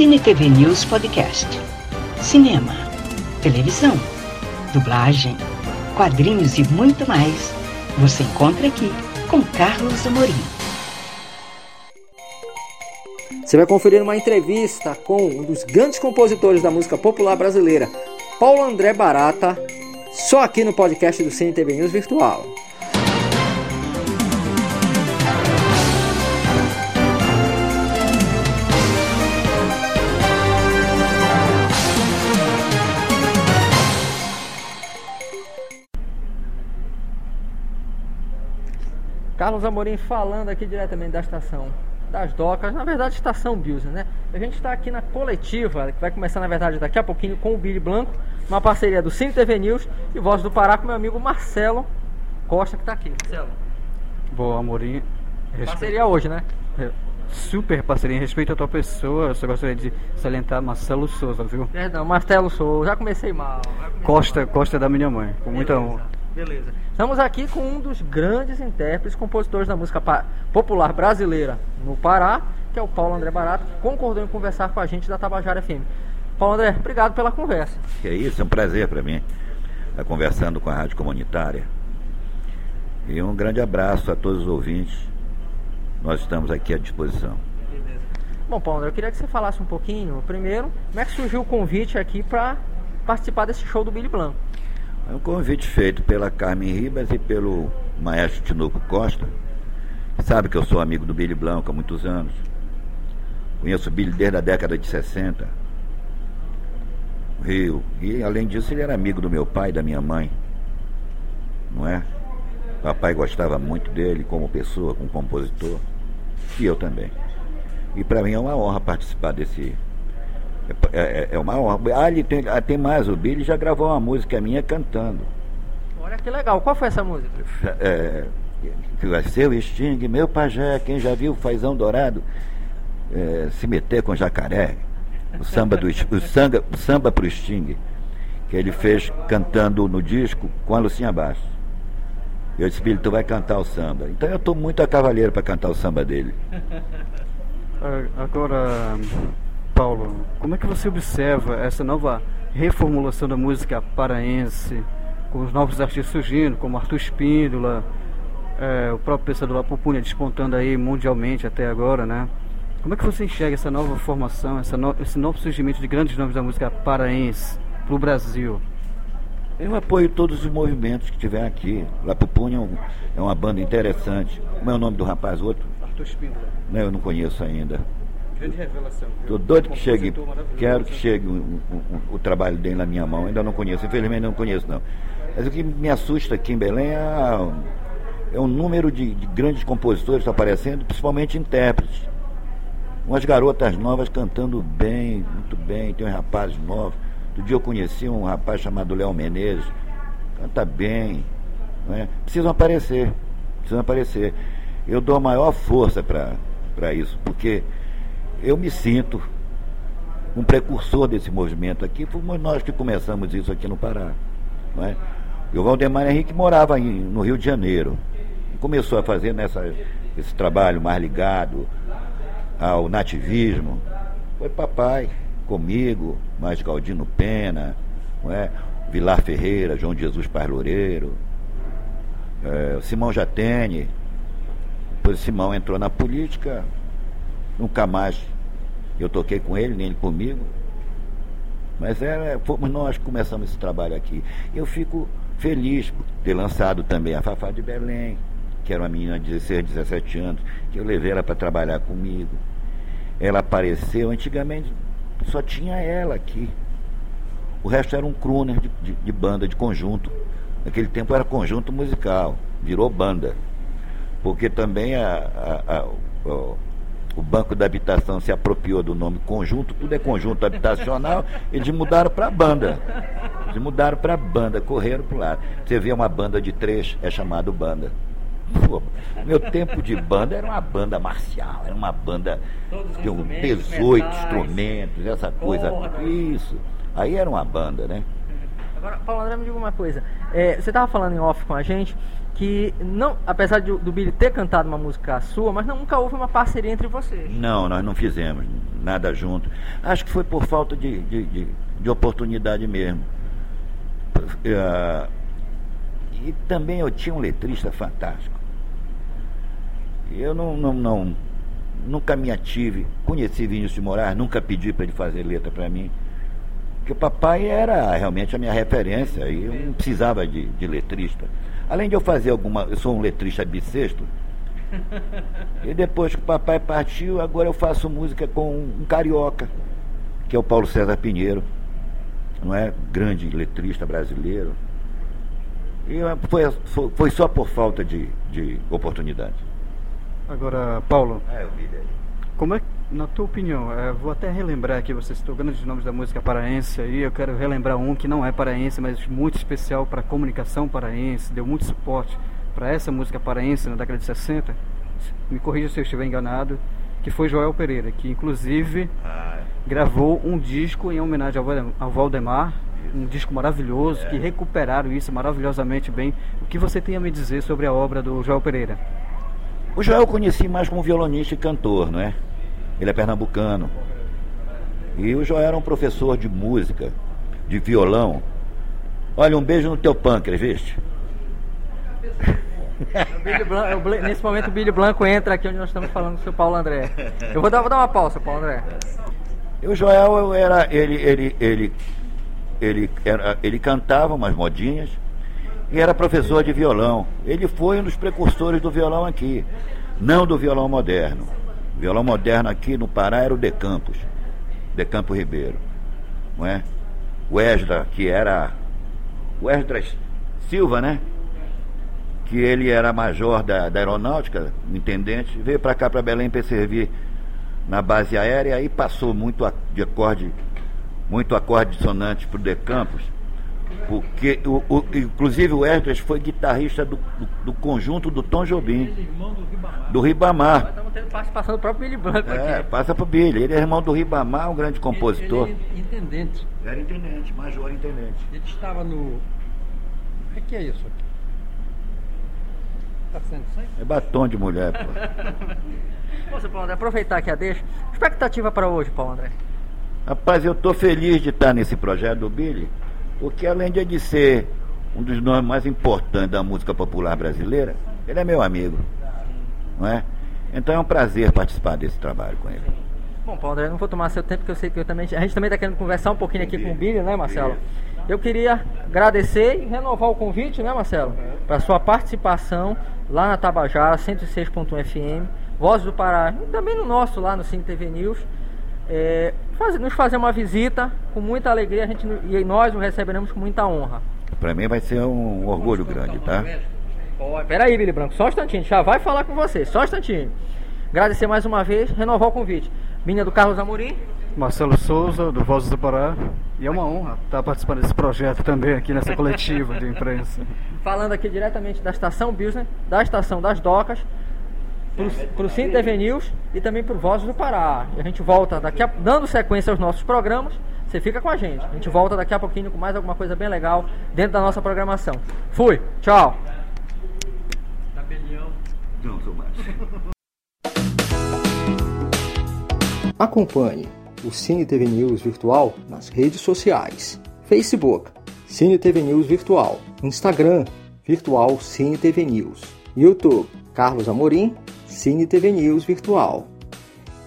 Cine TV News Podcast. Cinema, televisão, dublagem, quadrinhos e muito mais. Você encontra aqui com Carlos Amorim. Você vai conferir uma entrevista com um dos grandes compositores da música popular brasileira, Paulo André Barata, só aqui no podcast do Cine TV News Virtual. Carlos Amorim falando aqui diretamente da estação das docas, na verdade estação Bills, né? A gente está aqui na coletiva, que vai começar na verdade daqui a pouquinho com o Billy Blanco, uma parceria do Cine TV News e Voz do Pará com meu amigo Marcelo Costa que está aqui. Marcelo. Boa, Amorim. Parceria hoje, né? É, super parceria. Em respeito à tua pessoa, eu só gostaria de salientar Marcelo Souza, viu? Perdão, Marcelo Souza. Já comecei mal. Já comecei Costa, mal. Costa da minha mãe, com muita honra. Beleza. Estamos aqui com um dos grandes intérpretes, compositores da música popular brasileira no Pará, que é o Paulo André Barato, que concordou em conversar com a gente da Tabajara FM. Paulo André, obrigado pela conversa. Que é isso, é um prazer para mim estar conversando com a Rádio Comunitária. E um grande abraço a todos os ouvintes. Nós estamos aqui à disposição. Beleza. Bom, Paulo André, eu queria que você falasse um pouquinho, primeiro, como é que surgiu o convite aqui para participar desse show do Billy Blanco? É um convite feito pela Carmen Ribas e pelo maestro Tinoco Costa. Sabe que eu sou amigo do Billy Blanco há muitos anos. Conheço o Billy desde a década de 60. Rio. E além disso, ele era amigo do meu pai e da minha mãe. Não é? Papai gostava muito dele como pessoa, como compositor. E eu também. E para mim é uma honra participar desse, é, é, é uma honra. Ah, ele tem, ah, tem mais, o Billy já gravou uma música minha cantando. Olha que legal, qual foi essa música? É, que vai ser o Sting, meu pajé, quem já viu Fazão Dourado é, se meter com jacaré. O samba, do, o samba, o samba pro Sting, que ele fez cantando no disco com a Lucinha Bastos. Eu disse, Billy, tu vai cantar o samba. Então eu estou muito a cavaleiro para cantar o samba dele. Agora, Paulo, como é que você observa essa nova reformulação da música paraense, com os novos artistas surgindo, como Arthur Espíndola, é, o próprio pensador La Pupunha despontando aí mundialmente até agora, né? Como é que você enxerga essa nova formação, essa no, esse novo surgimento de grandes nomes da música paraense para o Brasil? Eu apoio todos os movimentos que tiver aqui. La Pupunha é, um, é uma banda interessante. Como é o nome do rapaz outro? Arthur Espíndola. Não, eu não conheço ainda. Grande revelação. Estou doido que chegue, quero que chegue o, o, o, trabalho dele na minha mão. Ainda não conheço, infelizmente não conheço não. Mas o que me assusta aqui em Belém é, é o número de, de grandes compositores aparecendo, principalmente intérpretes. Umas garotas novas cantando bem, muito bem, tem uns rapazes novos. Outro dia eu conheci um rapaz chamado Léo Menezes, canta bem. É? Precisam aparecer, precisam aparecer. Eu dou a maior força para isso, porque eu me sinto um precursor desse movimento aqui, fomos nós que começamos isso aqui no Pará. Não é? E o Valdemar Henrique morava em, no Rio de Janeiro. Começou a fazer nessa, esse trabalho mais ligado ao nativismo. Foi papai, comigo, mais Galdino Pena, não é? Vilar Ferreira, João Jesus Paz Loureiro, é, Simão Jatene. Depois Simão entrou na política, Nunca mais eu toquei com ele, nem ele comigo. Mas é, fomos nós que começamos esse trabalho aqui. Eu fico feliz por ter lançado também a Fafá de Belém, que era uma menina de 16, 17 anos, que eu levei ela para trabalhar comigo. Ela apareceu, antigamente só tinha ela aqui. O resto era um crooner de, de, de banda, de conjunto. Naquele tempo era conjunto musical, virou banda. Porque também a, a, a, a o Banco da Habitação se apropriou do nome conjunto, tudo é conjunto habitacional, eles mudaram para banda. Eles mudaram para banda, correram para lado. Você vê uma banda de três, é chamado banda. Pô, meu tempo de banda era uma banda marcial, era uma banda de um 18 instrumentos, essa coisa. Isso. Aí era uma banda, né? Agora, Paulo André, me diga uma coisa. É, você estava falando em off com a gente que não, apesar de, do Billy ter cantado uma música sua, mas nunca houve uma parceria entre vocês. Não, nós não fizemos nada junto. Acho que foi por falta de, de, de, de oportunidade mesmo. Uh, e também eu tinha um letrista fantástico. Eu não, não, não nunca me ative, conheci Vinícius de Moraes, nunca pedi para ele fazer letra para mim. Porque o papai era realmente a minha referência e eu não precisava de, de letrista. Além de eu fazer alguma. Eu sou um letrista bissexto. e depois que o papai partiu, agora eu faço música com um carioca, que é o Paulo César Pinheiro. Não é? Grande letrista brasileiro. E foi, foi, só por falta de, de oportunidade. Agora, Paulo. É, eu vi dele. Como é, na tua opinião, é, vou até relembrar aqui, você citou grandes nomes da música paraense aí, eu quero relembrar um que não é paraense, mas muito especial para a comunicação paraense, deu muito suporte para essa música paraense na década de 60, me corrija se eu estiver enganado, que foi Joel Pereira, que inclusive ah, é. gravou um disco em homenagem ao Valdemar, um disco maravilhoso, é. que recuperaram isso maravilhosamente bem. O que você tem a me dizer sobre a obra do Joel Pereira? O Joel eu conheci mais como violonista e cantor, não é? Ele é pernambucano. E o Joel era um professor de música, de violão. Olha, um beijo no teu pâncreas, viste? Blanco, nesse momento o Billy Blanco entra aqui onde nós estamos falando com o seu Paulo André. Eu vou dar, vou dar uma pausa, Paulo André. E o Joel eu era, ele, ele, ele, ele, era, ele cantava umas modinhas e era professor de violão. Ele foi um dos precursores do violão aqui, não do violão moderno. Violão moderno aqui no Pará era o De Campos, De Campos Ribeiro. Não é? O Esdra, que era. O Esdras Silva, né? Que ele era major da, da aeronáutica, intendente, veio para cá, para Belém, para servir na base aérea e passou muito de acorde, muito acorde dissonante para o De Campos porque, o, o, inclusive, o Esdras foi guitarrista do, do, do, conjunto do Tom Jobim. Ele é irmão do Ribamar. Do Ribamar. Estamos tendo participação do próprio Billy Branco é, aqui. passa para o Billy. Ele é irmão do Ribamar, um grande compositor. Ele, ele é intendente. Era intendente, major intendente. Ele estava no... O que é isso aqui? Está sendo sangue? É batom de mulher, pô. Você, Paulo André, aproveitar aqui a deixa. Expectativa para hoje, Paulo André? Rapaz, eu estou feliz de estar nesse projeto do Billy porque além de ser um dos nomes mais importantes da música popular brasileira, ele é meu amigo. Não é? Então é um prazer participar desse trabalho com ele. Bom, Paulo André, não vou tomar seu tempo, porque eu sei que eu também, a gente também está querendo conversar um pouquinho aqui com o Billy, né, Marcelo? Eu queria agradecer e renovar o convite, né, Marcelo? Para sua participação lá na Tabajara, 106.1 FM, Voz do Pará, e também no nosso, lá no Cine TV News é, faz, nos fazer uma visita com muita alegria a gente, e nós o receberemos com muita honra. Para mim vai ser um orgulho grande, tá? Oh, peraí, Billy Branco, só um instantinho, já vai falar com você, só um instantinho. Agradecer mais uma vez, renovar o convite. Minha do Carlos Amorim. Marcelo Souza, do Vozes do Pará. E é uma honra estar participando desse projeto também aqui nessa coletiva de imprensa. Falando aqui diretamente da estação Business, da estação das Docas, para o Cine TV News e também para o Vozes do Pará. E a gente volta daqui a, dando sequência aos nossos programas. Você fica com a gente. A gente volta daqui a pouquinho com mais alguma coisa bem legal dentro da nossa programação. Fui, tchau. Não, sou mais. Acompanhe o Cine TV News Virtual nas redes sociais. Facebook, Cine TV News Virtual. Instagram, Virtual Cine TV News. YouTube, Carlos Amorim Cine TV News Virtual.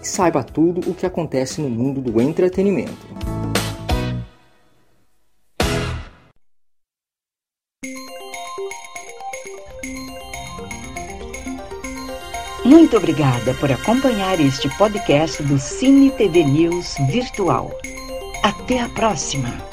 Saiba tudo o que acontece no mundo do entretenimento. Muito obrigada por acompanhar este podcast do Cine TV News Virtual. Até a próxima!